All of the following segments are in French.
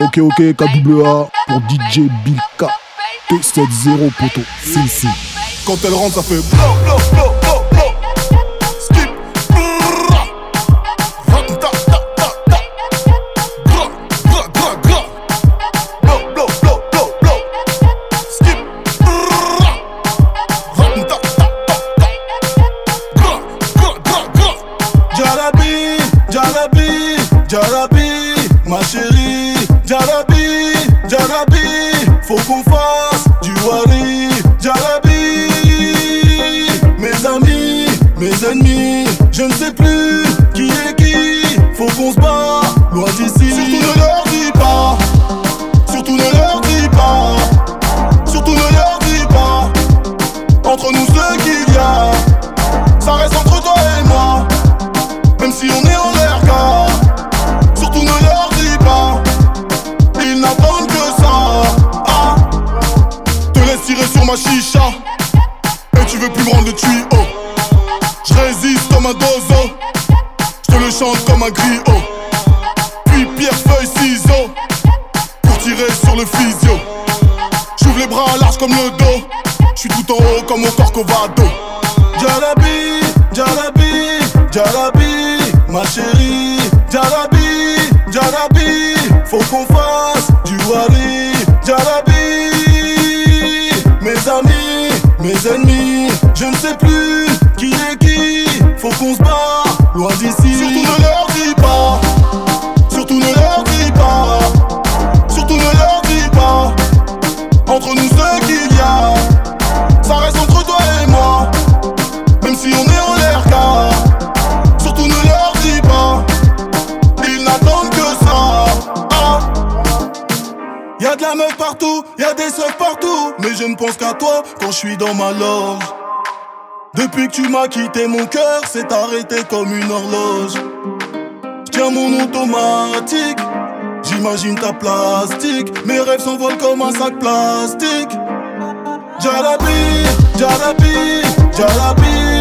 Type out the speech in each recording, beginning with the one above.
Ok, ok, KWA pour DJ Bilka. T70 poto, si, si. Quand elle rentre, ça fait blow, blow, blow, blow, blow. Skip. Brrra. Ram, ta, ta, ta, Jarabi, mes amis, mes ennemis, je ne sais plus chicha. Et tu veux plus me rendre le tuyau. Je résiste comme un dozo. Je te le chante comme un griot. Puis pierre, feuille, ciseaux. Pour tirer sur le physio. J'ouvre les bras larges comme le dos. Je suis tout en haut comme mon corcovado. Jalabi, Jalabi, Jalabi, ma chérie, Jalabi, Jalabi, faut qu'on fasse du wari, Jalabi, mes ennemis, je ne sais plus qui est qui, faut qu'on se bat loin d'ici. Y'a de la meuf partout, y'a des seufs partout. Mais je ne pense qu'à toi quand je suis dans ma loge. Depuis que tu m'as quitté mon cœur s'est arrêté comme une horloge. Tiens mon automatique. J'imagine ta plastique. Mes rêves s'envolent comme un sac plastique. Jalabi, Jalabi, Jalabi,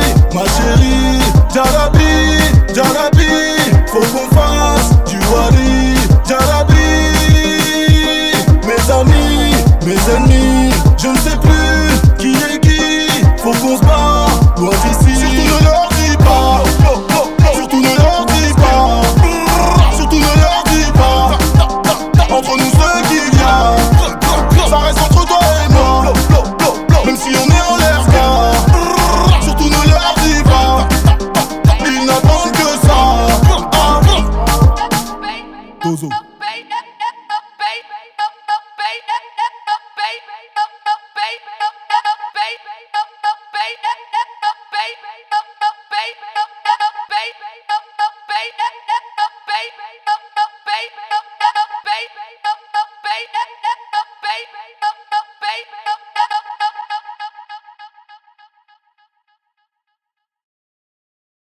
gostoso.